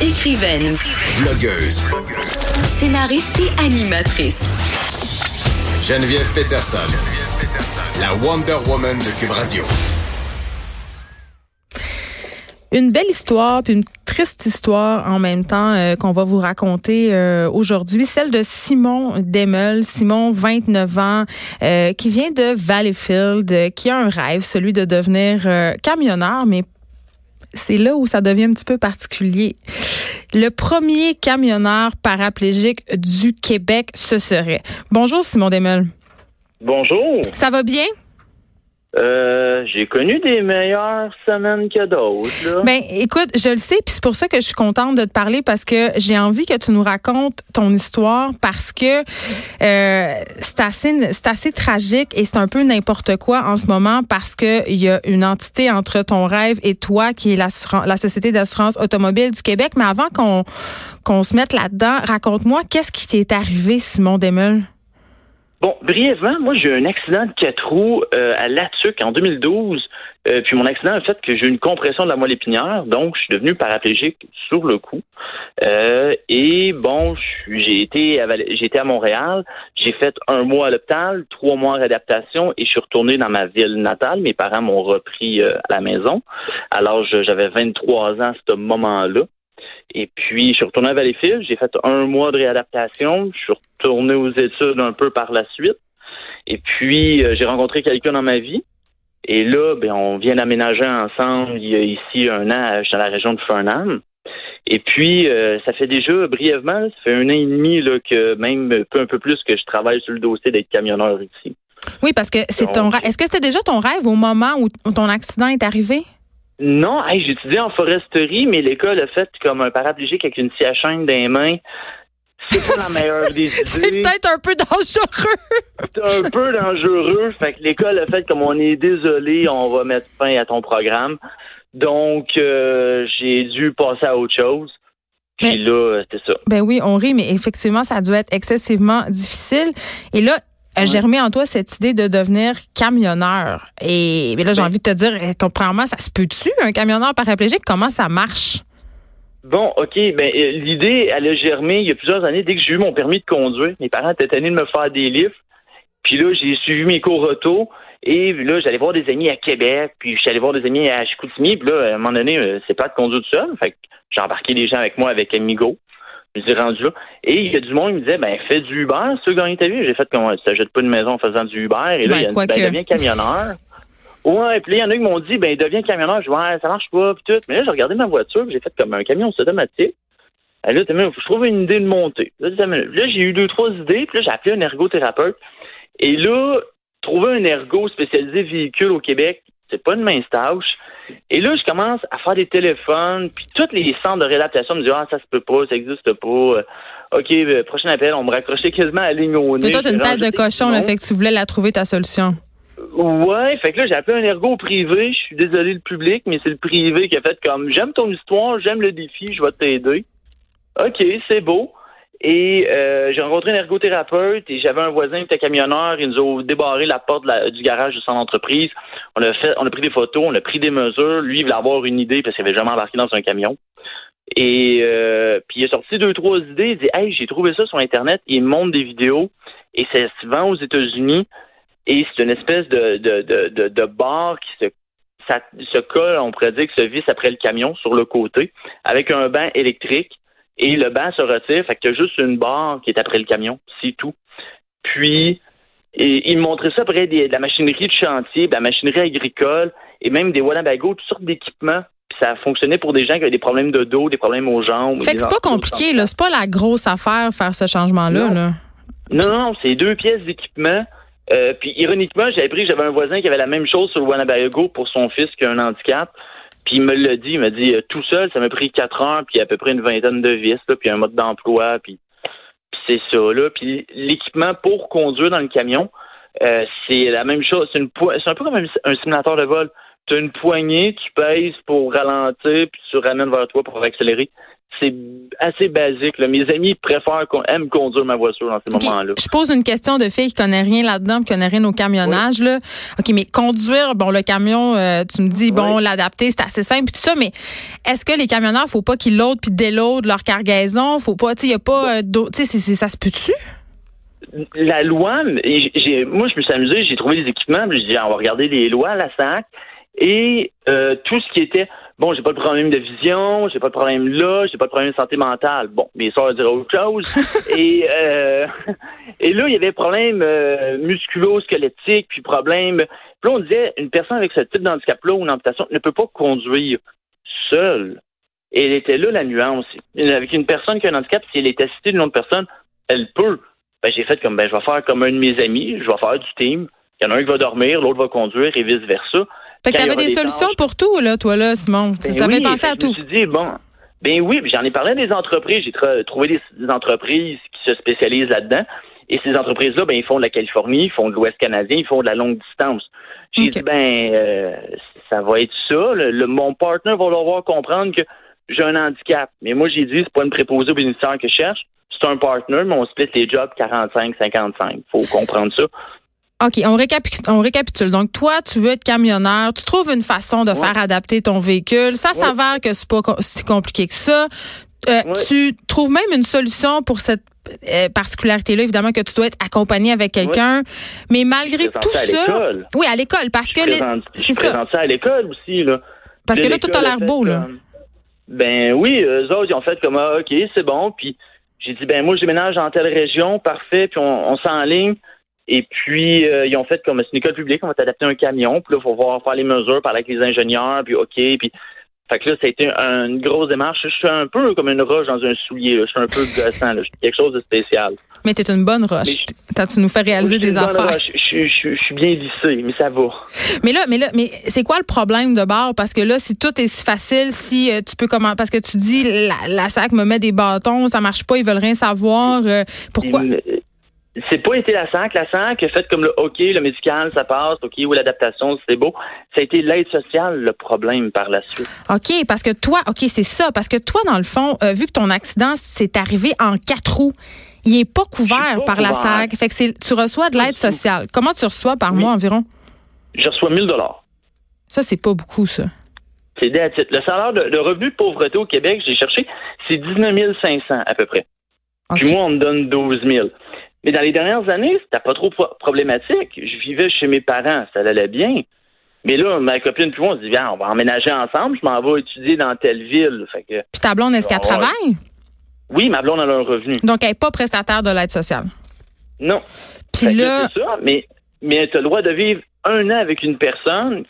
Écrivaine. Blogueuse. Scénariste et animatrice. Geneviève Peterson. La Wonder Woman de Cube Radio. Une belle histoire, puis une triste histoire en même temps euh, qu'on va vous raconter euh, aujourd'hui, celle de Simon Demel. Simon, 29 ans, euh, qui vient de Valleyfield, qui a un rêve, celui de devenir camionneur, mais c'est là où ça devient un petit peu particulier. Le premier camionneur paraplégique du Québec, ce serait. Bonjour Simon Demel. Bonjour. Ça va bien? Euh, j'ai connu des meilleures semaines que d'autres. Ben, écoute, je le sais, puis c'est pour ça que je suis contente de te parler parce que j'ai envie que tu nous racontes ton histoire parce que euh, c'est assez, c'est assez tragique et c'est un peu n'importe quoi en ce moment parce que il y a une entité entre ton rêve et toi qui est la société d'assurance automobile du Québec. Mais avant qu'on qu'on se mette là-dedans, raconte-moi qu'est-ce qui t'est arrivé, Simon Demel. Bon, brièvement, moi j'ai eu un accident de quatre roues euh, à Latuc en 2012. Euh, puis mon accident a fait que j'ai eu une compression de la moelle épinière, donc je suis devenu paraplégique sur le coup. Euh, et bon, j'ai été été à Montréal, j'ai fait un mois à l'hôpital, trois mois en réadaptation et je suis retourné dans ma ville natale. Mes parents m'ont repris à la maison. Alors j'avais 23 ans à ce moment-là. Et puis, je suis retourné à Valleyfield. J'ai fait un mois de réadaptation. Je suis retourné aux études un peu par la suite. Et puis, euh, j'ai rencontré quelqu'un dans ma vie. Et là, ben, on vient d'aménager ensemble il y a ici un an, je suis dans la région de Fernand. Et puis, euh, ça fait déjà brièvement, ça fait un an et demi là, que même un peu plus que je travaille sur le dossier d'être camionneur ici. Oui, parce que c'est ton rêve. Est-ce que c'était déjà ton rêve au moment où ton accident est arrivé? Non, hey, j'étudiais en foresterie, mais l'école a fait comme un paraplégique avec une scie à chaîne dans les mains. C'est pas la meilleure des idées. C'est peut-être un peu dangereux. C'est un peu dangereux. Fait que l'école a fait comme on est désolé, on va mettre fin à ton programme. Donc, euh, j'ai dû passer à autre chose. Puis là, c'était ça. Ben oui, on rit, mais effectivement, ça a dû être excessivement difficile. Et là, a germé en toi cette idée de devenir camionneur. Et mais là, j'ai envie de te dire, eh, premièrement, ça se peut-tu, un camionneur paraplégique? Comment ça marche? Bon, OK. Ben, euh, l'idée, elle a germé il y a plusieurs années. Dès que j'ai eu mon permis de conduire, mes parents étaient tenus de me faire des livres. Puis là, j'ai suivi mes cours auto. Et là, j'allais voir des amis à Québec, puis j'allais voir des amis à Chicoutimi. Puis là, à un moment donné, euh, c'est pas de conduire tout seul. Fait que j'ai embarqué des gens avec moi avec Amigo. Je suis rendu là. Et il y a du monde qui me disait, ben, fais du Uber, si tu veux gagner ta vie. J'ai fait comme, ça jette pas une maison en faisant du Uber. Et là, ben, il y a, ben, deviens camionneur. Ouais, puis là, il y en a qui m'ont dit, ben, deviens camionneur. Je dis, ouais, ça marche pas, puis tout. Mais là, j'ai regardé ma voiture, j'ai fait comme un camion automatique. Et là, je trouve une idée de monter. Là, j'ai eu deux, trois idées, puis là, j'ai appelé un ergothérapeute. Et là, trouver un ergo spécialisé véhicule au Québec, c'est pas une mince tâche. Et là, je commence à faire des téléphones, puis tous les centres de réadaptation me disent Ah, ça se peut pas, ça existe pas. Euh, OK, euh, prochain appel, on me raccrochait quasiment à la ligne au nez. toi, t'as une tête de cochon, le fait que tu voulais la trouver ta solution. Ouais, fait que là, j'ai appelé un ergo privé. Je suis désolé le public, mais c'est le privé qui a fait comme J'aime ton histoire, j'aime le défi, je vais t'aider. OK, c'est beau. Et euh, j'ai rencontré un ergothérapeute et j'avais un voisin qui était camionneur. Ils nous ont débarré la porte du garage de son entreprise. On a fait, on a pris des photos, on a pris des mesures. Lui, il voulait avoir une idée parce qu'il avait jamais embarqué dans un camion. Et euh, puis il a sorti deux, trois idées. Il dit Hey, j'ai trouvé ça sur Internet. Il montre des vidéos et c'est souvent aux États-Unis. Et c'est une espèce de, de, de, de, bar qui se ça se colle, on pourrait dire, que se visse après le camion sur le côté, avec un banc électrique et le banc se retire, fait qu'il y a juste une barre qui est après le camion, c'est tout. Puis, et, il montrait ça après de la machinerie de chantier, de la machinerie agricole et même des Wallabago, toutes sortes d'équipements. Puis ça fonctionnait pour des gens qui avaient des problèmes de dos, des problèmes aux jambes. Fait que c'est pas compliqué, là. C'est pas la grosse affaire faire ce changement-là, là. Non, non, c'est deux pièces d'équipement. Euh, puis ironiquement, j'avais appris que j'avais un voisin qui avait la même chose sur le Wanabago pour son fils qui a un handicap. Puis il me l'a dit, il m'a dit euh, tout seul, ça m'a pris quatre heures, puis à peu près une vingtaine de vis, puis un mode d'emploi, puis, c'est ça là. Puis l'équipement pour conduire dans le camion, euh, c'est la même chose. C'est un peu comme un, simulateur de vol. tu as une poignée, tu pèses pour ralentir, puis tu ramènes vers toi pour accélérer. C'est assez basique. Là. Mes amis préfèrent qu'on aime conduire ma voiture dans ces moments-là. Je pose une question de fille qui connaît rien là-dedans, qui connaît rien au camionnage. Là. OK, mais conduire, bon, le camion, euh, tu me dis, bon, l'adapter, c'est assez simple, puis tout ça, mais est-ce que les camionneurs, faut pas qu'ils loadent puis déloadent leur cargaison? Faut pas, tu sais, il y a pas, euh, d'eau- tu sais, ça se peut-tu? La loi, moi, je me suis amusé, j'ai trouvé des équipements, puis j'ai dit, on va regarder les lois à la SAC, et euh, tout ce qui était, bon, j'ai pas de problème de vision, j'ai pas de problème là, j'ai pas de problème de santé mentale. Bon, mes soeurs diraient autre chose. et, euh, et là, il y avait problème euh, musculo-squelettique, puis problème... Puis là, on disait, une personne avec ce type d'handicap-là ou une amputation ne peut pas conduire seule. Et elle était là, la nuance. Avec une personne qui a un handicap, si elle est assistée d'une autre personne, elle peut. Ben, j'ai fait comme, ben, je vais faire comme un de mes amis, je vais faire du team. Il y en a un qui va dormir, l'autre va conduire et vice-versa. Fait que aura des des solutions pour tout, là, toi, là, Simon. tu Ben avais oui, pensé à que je tout. me suis dit, bon, ben oui, j'en ai parlé à des entreprises. J'ai trouvé des, des entreprises qui se spécialisent là-dedans. Et ces entreprises-là, ben, ils font de la Californie, ils font de l'Ouest canadien, ils font de la longue distance. J'ai dit, ben, euh, ça va être ça. Le, le- mon partner va devoir comprendre que j'ai un handicap. Mais moi, j'ai dit, c'est pas une préposée au bénéficiaire que je cherche. C'est un partner, mais on split les jobs 45-55. Faut comprendre ça. OK, on récapitule, on récapitule. Donc, toi, tu veux être camionneur, tu trouves une façon de faire adapter ton véhicule. Ça s'avère que c'est pas si compliqué que ça. Euh, Ouais. Tu trouves même une solution pour cette euh, particularité-là, évidemment, que tu dois être accompagné avec quelqu'un. Mais malgré Je tout ça à. Oui, à l'école, parce Je que. les- présente, C'est je ça. présente ça à l'école aussi, là. Parce que là, tout a l'air beau, là. comme- Ben oui, eux autres, ils ont fait comme ah, OK, c'est bon. Puis j'ai dit ben moi, je déménage dans telle région, parfait, puis on, on s'enligne. Et puis euh, ils ont fait comme c'est une école publique, on va t'adapter un camion, puis là, il faut voir faire les mesures, parler avec les ingénieurs, puis OK, puis fait que là, ça a été un- une grosse démarche. Je suis un peu comme une roche dans un soulier. là. Je suis un peu gossant. Là. Je suis quelque chose de spécial. Mais t'es une bonne roche. Je- T'as- Tu nous fais réaliser des affaires. je- je suis bien lissé, mais ça va. Mais là, mais là, mais c'est quoi le problème de bord? Parce que là, si tout est si facile, si euh, tu peux comment, parce que tu dis la, la SAC me met des bâtons, ça marche pas, ils veulent rien savoir. euh, pourquoi? C'est pas été la SAC. La SAC a fait comme le OK, le médical, ça passe, OK, ou l'adaptation, c'est beau. Ça a été l'aide sociale, le problème par la suite. OK, parce que toi, OK, c'est ça. Parce que toi, dans le fond, euh, vu que ton accident s'est arrivé en quatre roues, il est pas couvert pas par la. SAC. Fait que c'est- tu reçois de l'aide sociale. Comment tu reçois par Oui. mois environ? Je reçois 1000 dollars. Ça, c'est pas beaucoup, ça. C'est. Le salaire de, de revenu de pauvreté au Québec, j'ai cherché, c'est 19 500 à peu près. Puis moi, on me donne 12 000. Mais dans les dernières années, c'était pas trop pro- problématique. Je vivais chez mes parents, ça allait bien. Mais là, ma copine puis moi, on se dit, viens, on va emménager ensemble, je m'en vais étudier dans telle ville. Fait que, Puis ta blonde, est-ce qu'elle Ah travaille? oui, ma blonde, elle a un revenu. Donc, elle n'est pas prestataire de l'aide sociale. Non. Puis là, c'est ça, mais, mais tu as le droit de vivre un an avec une personne,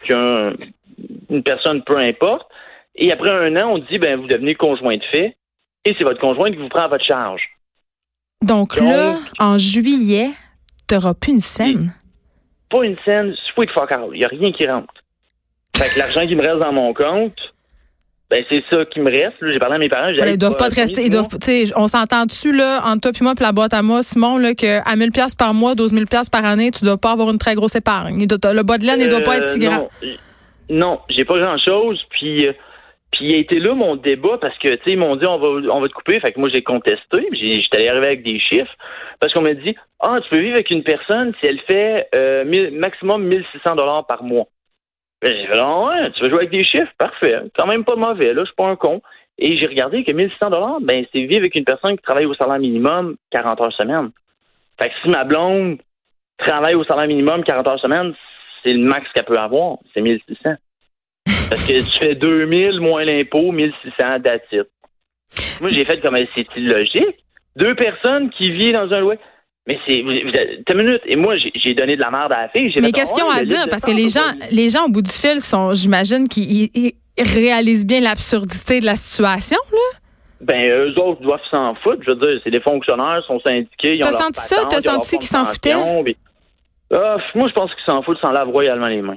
une personne peu importe, et après un an, on dit, ben, vous devenez conjoint de fait, et c'est votre conjoint qui vous prend à votre charge. Donc, Donc- là, en juillet, tu n'auras plus une scène. Pas une scène, sweet fuck out. Il n'y a rien qui rentre. Fait que l'argent qui me reste dans mon compte, ben, c'est ça qui me reste. J'ai parlé à mes parents. Voilà, ils doivent bah, pas te rester. Ils doivent, on s'entend dessus là entre toi puis moi puis la boîte à moi, Simon, là, que à 1000 pièces par mois, 12 000 pièces par année, tu dois pas avoir une très grosse épargne. Doit- le bas de laine, il doit pas être si Euh, grand. Non, non j'ai pas grand-chose. Puis, euh, puis il a été là mon débat parce que, tu sais, ils m'ont dit on va, on va te couper. Fait que moi, j'ai contesté. J'étais allé arriver avec des chiffres parce qu'on m'a dit ah, tu peux vivre avec une personne si elle fait euh, mille- maximum 1600 dollars par mois. Ben, J'ai fait ah ouais, tu veux jouer avec des chiffres Parfait. Quand même pas mauvais. Là, je suis pas un con. Et j'ai regardé que 1600 dollars, ben c'est vivre avec une personne qui travaille au salaire minimum 40 heures semaine. Fait que si ma blonde travaille au salaire minimum 40 heures semaine, c'est le max qu'elle peut avoir, c'est 1600. Parce que tu fais 2000 moins l'impôt, 1600 that's it. Moi, j'ai fait comme c'est illogique. Deux personnes qui vivent dans un loyer. Mais c'est. T'as une minute. Et moi, j'ai donné de la merde à la fille. Mais fait, question ouais, à dire parce que les gens, les gens au bout du fil sont, j'imagine, qu'ils ils- ils réalisent bien l'absurdité de la situation. Là. Ben, eux autres doivent s'en foutre. Je veux dire, c'est des fonctionnaires, sont syndiqués. T'as senti ça? patente, T'as ont leur senti qu'ils s'en foutaient? pension, puis- Ah, moi, je pense qu'ils s'en foutent, s'en lavent royalement les mains.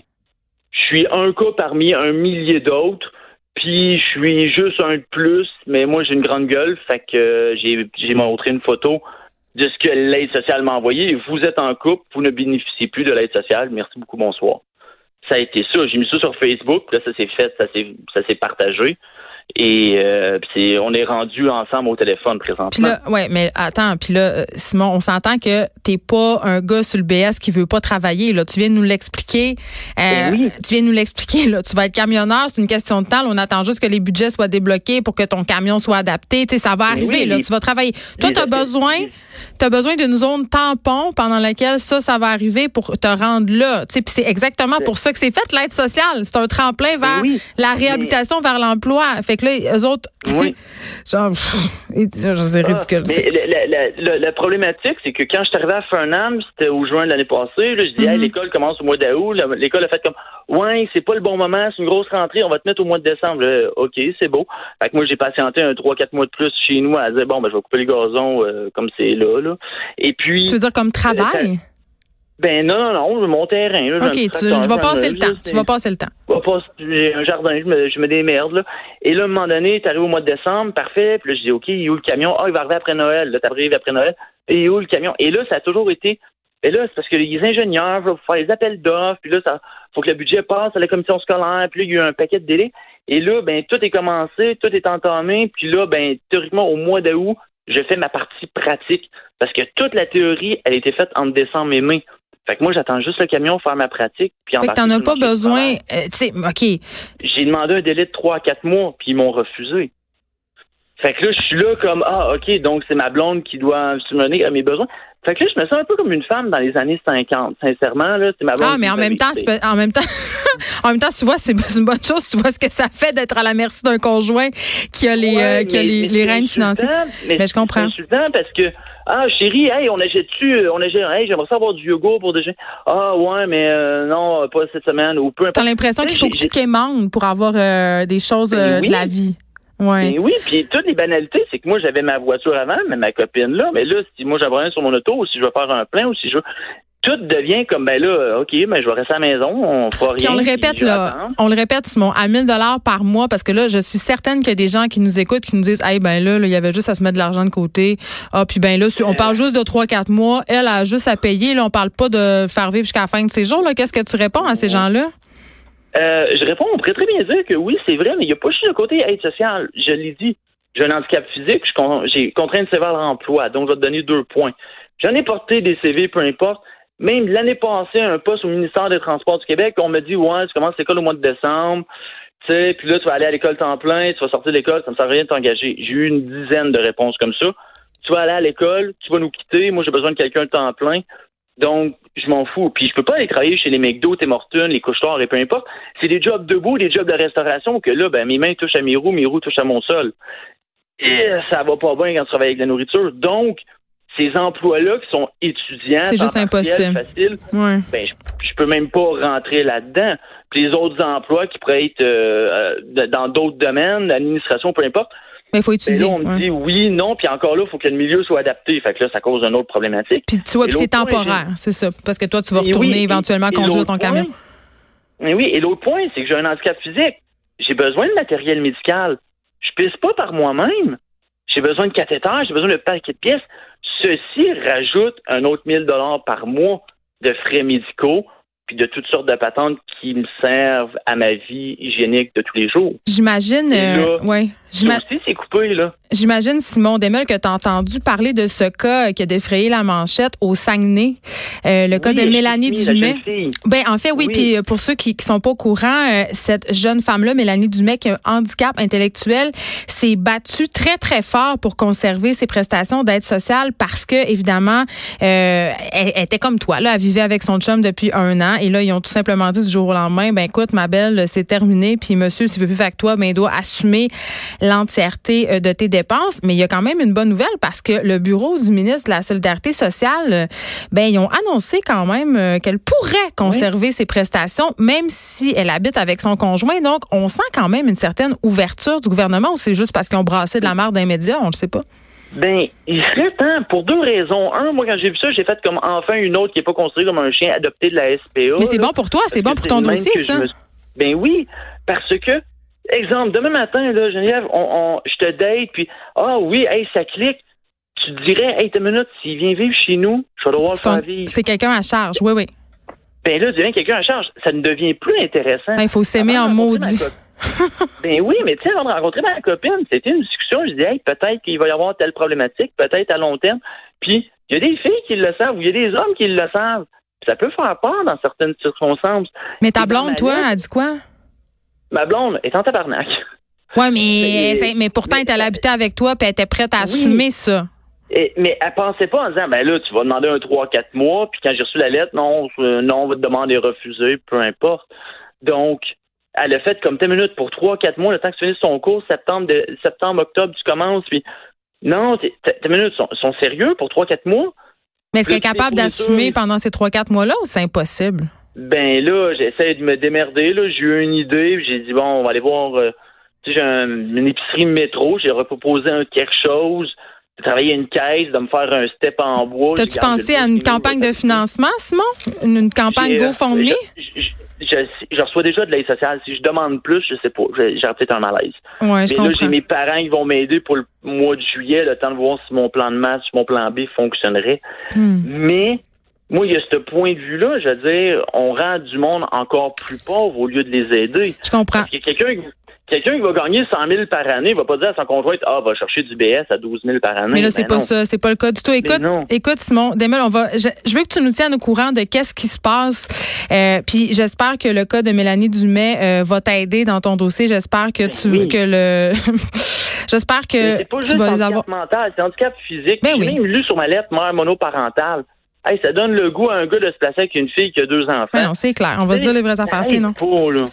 Je suis un cas parmi un millier d'autres, puis je suis juste un de plus, mais moi, j'ai une grande gueule, fait que euh, j'ai montré une photo de ce que l'aide sociale m'a envoyé. Vous êtes en couple, vous ne bénéficiez plus de l'aide sociale. Merci beaucoup, bonsoir. ça a été ça. J'ai mis ça sur Facebook, là, ça s'est fait, ça s'est partagé. Et euh, c'est, on est rendu ensemble au téléphone présentement. Puis là, ouais, mais attends, puis là, euh, Simon, on s'entend que t'es pas un gars sur le BS qui veut pas travailler. Là, tu viens de nous l'expliquer. Euh, oui. Tu viens de nous l'expliquer. Là, tu vas être camionneur, c'est une question de temps. Là, on attend juste que les budgets soient débloqués pour que ton camion soit adapté. Tu sais, ça va Mais arriver. oui, là, les- tu vas travailler. Toi, t'as besoin, t'as besoin d'une zone tampon pendant laquelle ça, ça va arriver pour te rendre là. Tu sais, puis c'est exactement pour ça que c'est fait l'aide sociale. C'est un tremplin vers oui, la réhabilitation, vers l'emploi. Fait que là, eux autres, Oui. genre, c'est ridicule. Ah, mais la, la- la- la problématique, c'est que quand je suis arrivé à Fernand, c'était au juin de l'année passée, là, je dis, Hey, Mhm. l'école commence au mois d'août. L'école a fait comme, ouais, c'est pas le bon moment, c'est une grosse rentrée, on va te mettre au mois de décembre. Là, OK, c'est beau. Fait que moi, j'ai patienté un 3-4 mois de plus chez nous à dire, bon, ben, je vais couper les gazons euh, comme c'est là, là. Et puis, Tu veux dire comme travail? Ben non, non, non, mon terrain. Là, OK, tu, tracteur, je vais passer le temps. Tu vas passer le temps. j'ai un jardin, je me, je me démerde, là. Et là, à un moment donné, t'arrives au mois de décembre, parfait. Puis là, je dis, OK, il est où le camion? Ah, il va arriver après Noël. Là, t'arrives après Noël. Et il est où le camion? Et là, ça a toujours été. Et là, c'est parce que les ingénieurs veulent faire les appels d'offres. Puis là, ça faut que le budget passe à la commission scolaire. Puis là, il y a eu un paquet de délais. Et là, ben, tout est commencé, tout est entamé. Puis là, ben, théoriquement, au mois d'août, je fais ma partie pratique. Parce que toute la théorie, elle a été faite entre décembre et mai. Fait que moi, j'attends juste le camion faire ma pratique. Puis Fait que t'en as pas besoin. euh, tu sais, OK. J'ai demandé un délai de 3 à 4 mois, puis ils m'ont refusé. Fait que là, je suis là comme, ah, OK, donc c'est ma blonde qui doit subvenir à mes besoins. Fait que là, je me sens un peu comme une femme dans les années 50. Sincèrement, là, c'est ma blonde. Ah, mais en me même temps, en même temps, en même temps, tu vois, c'est une bonne chose. Tu vois ce que ça fait d'être à la merci d'un conjoint qui a les, Ouais, euh, qui a mais- les, mais les c'est rênes financières. Mais, Mais je comprends. C'est insultant parce que, ah, chérie, hey, on achète-tu, on achète, hey, j'aimerais ça avoir du yogourt pour déjeuner. Ah, ouais, mais euh, non, pas cette semaine, ou peu T'as importe. l'impression qu'il faut que tu quémandes pour avoir euh, des choses Ben euh, oui. de la vie. Ouais. Mais oui, puis toutes les banalités, c'est que moi, j'avais ma voiture avant, mais ma copine là. Mais là, si moi, j'avais rien sur mon auto, ou si je veux faire un plein, ou si je veux... Tout devient comme, ben là, OK, ben je vais rester à la maison, on fera Puis rien. on le puis répète là, attendre. on le répète Simon, à 1000 dollars par mois parce que là je suis certaine qu'il y a des gens qui nous écoutent qui nous disent "Hey ben là, là, il y avait juste à se mettre de l'argent de côté." Ah puis ben là on parle juste de 3 4 mois, elle a juste à payer là, on parle pas de faire vivre jusqu'à la fin de ses jours là. Qu'est-ce que tu réponds à ces gens-là? Euh, je réponds, on pourrait très bien dire que oui, c'est vrai, mais il n'y a pas juste le côté aide sociale. Je l'ai dit. J'ai un handicap physique, j'ai contrainte sévère d'emploi, donc je vais te donner deux points. J'en ai porté des CV, peu importe. Même l'année passée, un poste au ministère des Transports du Québec, on me dit Ouais, tu commences l'école au mois de décembre, tu sais, puis là, tu vas aller à l'école temps plein, tu vas sortir de l'école, ça ne sert à rien de t'engager. J'ai eu une dizaine de réponses comme ça. Tu vas aller à l'école, tu vas nous quitter, moi j'ai besoin de quelqu'un temps plein. Donc, je m'en fous. Puis je peux pas aller travailler chez les McDo, Tim Hortons, les couche-tards et peu importe. C'est des jobs debout, des jobs de restauration que là, ben, mes mains touchent à mes roues, mes roues touchent à mon sol. Et ça va pas bien quand tu travailles avec la nourriture. Donc, ces emplois-là qui sont étudiants, C'est juste impossible. facile, Ouais. ben, je, je peux même pas rentrer là-dedans. Puis les autres emplois qui pourraient être euh, euh, dans d'autres domaines, l'administration, peu importe, Mais il faut ben étudier. là, on me dit oui, non, puis encore là, il faut que le milieu soit adapté. Fait que là, ça cause une autre problématique. Puis tu vois, c'est temporaire, c'est ça parce que toi tu vas Et retourner oui, éventuellement et conduire ton camion. Mais oui, et l'autre point, c'est que j'ai un handicap physique. J'ai besoin de matériel médical. Je pisse pas par moi-même. J'ai besoin de cathéter, j'ai besoin de paquet de pièces. Ceci rajoute un autre 1000 dollars par mois de frais médicaux puis de toutes sortes de patentes qui me servent à ma vie hygiénique de tous les jours. J'imagine euh, ouais. C'est coupé, là. J'imagine, Simon Demel, que tu as entendu parler de ce cas qui a défrayé la manchette au Saguenay, euh, le cas de Mélanie Dumais. Ben, en fait, oui. Oui. Puis euh, pour ceux qui, qui sont pas au courant, euh, cette jeune femme-là, Mélanie Dumais, qui a un handicap intellectuel, s'est battue très très fort pour conserver ses prestations d'aide sociale parce que évidemment, elle, elle était comme toi. Là, elle vivait avec son chum depuis un an et là, ils ont tout simplement dit du jour au lendemain, ben écoute, ma belle, c'est terminé. Puis monsieur, s'il veut vivre avec toi, ben il doit assumer l'entièreté euh, de tes dépenses. Mais il y a quand même une bonne nouvelle parce que le bureau du ministre de la Solidarité sociale, euh, ben ils ont annoncé quand même euh, qu'elle pourrait conserver ses prestations, même si elle habite avec son conjoint. Donc, on sent quand même une certaine ouverture du gouvernement ou c'est juste parce qu'ils ont brassé de la merde d'un média, on le sait pas. Ben, il serait temps pour deux raisons. Un, moi, quand j'ai vu ça, j'ai fait comme enfin une autre qui n'est pas considérée comme un chien adopté de la SPA. Mais c'est bon pour toi, c'est bon pour ton dossier, ça. me- Ben oui, parce que, exemple, demain matin, là, Geneviève, on, on- je te date, puis ah oui, hey, ça clique. Tu te dirais, hey, t'as une minute, s'il vient vivre chez nous, je vais devoir le ton- faire vivre. C'est quelqu'un à charge, oui, oui. ben là, devient quelqu'un en charge. Ça ne devient plus intéressant. Ben, il faut s'aimer en maudit. ben oui, mais tu sais, avant de rencontrer ma copine, c'était une discussion. Je dis, hey, peut-être qu'il va y avoir telle problématique, peut-être à long terme. Puis, il y a des filles qui le savent ou il y a des hommes qui le savent. ça peut faire peur dans certaines circonstances. Mais ta blonde, toi, elle dit quoi? Ma blonde est en tabarnak. Oui, mais, mais pourtant, elle était habiter avec toi puis elle était prête à assumer ça. mais elle pensait pas en disant, ben là, tu vas demander un 3-4 mois, puis quand j'ai reçu la lettre, non, euh, non, on va te demander refuser, peu importe. Donc, elle a fait comme 10 minutes pour 3-4 mois, le temps que tu finisses ton cours, septembre, de, septembre, octobre, tu commences, puis non, tes minutes sont, sont sérieux pour 3-4 mois? Mais est-ce qu'elle est capable d'assumer pendant ces 3-4 mois-là ou c'est impossible? Ben là, j'essaie de me démerder. Là. J'ai eu une idée. J'ai dit, bon, on va aller voir. Euh, tu sais, j'ai une épicerie métro. J'ai proposé un quelque chose de travailler une caisse, de me faire un step en bois. T'as-tu pensé à une campagne de financement, Simon? Une, campagne euh, GoFundMe? Je, reçois déjà de l'aide sociale. Si je demande plus, je sais pas, j'ai peut-être un malaise. Ouais, je Mais là, j'ai mes parents qui vont m'aider pour le mois de juillet, le temps de voir si mon plan de masse, si mon plan B fonctionnerait. Hmm. Mais moi, il y a ce point de vue-là, je veux dire, on rend du monde encore plus pauvre au lieu de les aider. Je comprends. Parce que quelqu'un quelqu'un qui va gagner 100 000 par année va pas dire à son conjoint ah va chercher du BS à 12 000 par année. Mais là c'est ben pas ça, c'est pas le cas du tout. Écoute, écoute Simon, Demel, on va. Je, veux que tu nous tiennes au courant de qu'est-ce qui se passe. Euh, puis j'espère que le cas de Mélanie Dumais euh, va t'aider dans ton dossier. J'espère que ben tu veux que le. J'espère que c'est pas juste tu vas les avoir. mental, c'est handicap physique. Ben J'ai même lu sur ma lettre mère monoparentale. Hey, ça donne le goût à un gars de se placer avec une fille qui a deux enfants. Ben non, c'est clair. On va se dire les vraies affaires, sinon. là.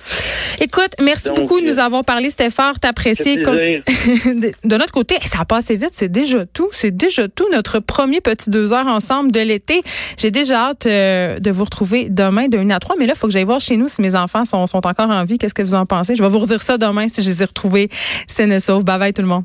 Écoute, merci beaucoup de nous avoir parlé. C'était fort apprécié. de notre côté, ça a passé vite. C'est déjà tout. C'est déjà tout. Notre premier petit deux heures ensemble de l'été. J'ai déjà hâte euh, de vous retrouver demain de 1 à 3. Mais là, il faut que j'aille voir chez nous si mes enfants sont, sont encore en vie. Qu'est-ce que vous en pensez? Je vais vous redire ça demain si je les ai retrouvés saufs. Bye bye tout le monde.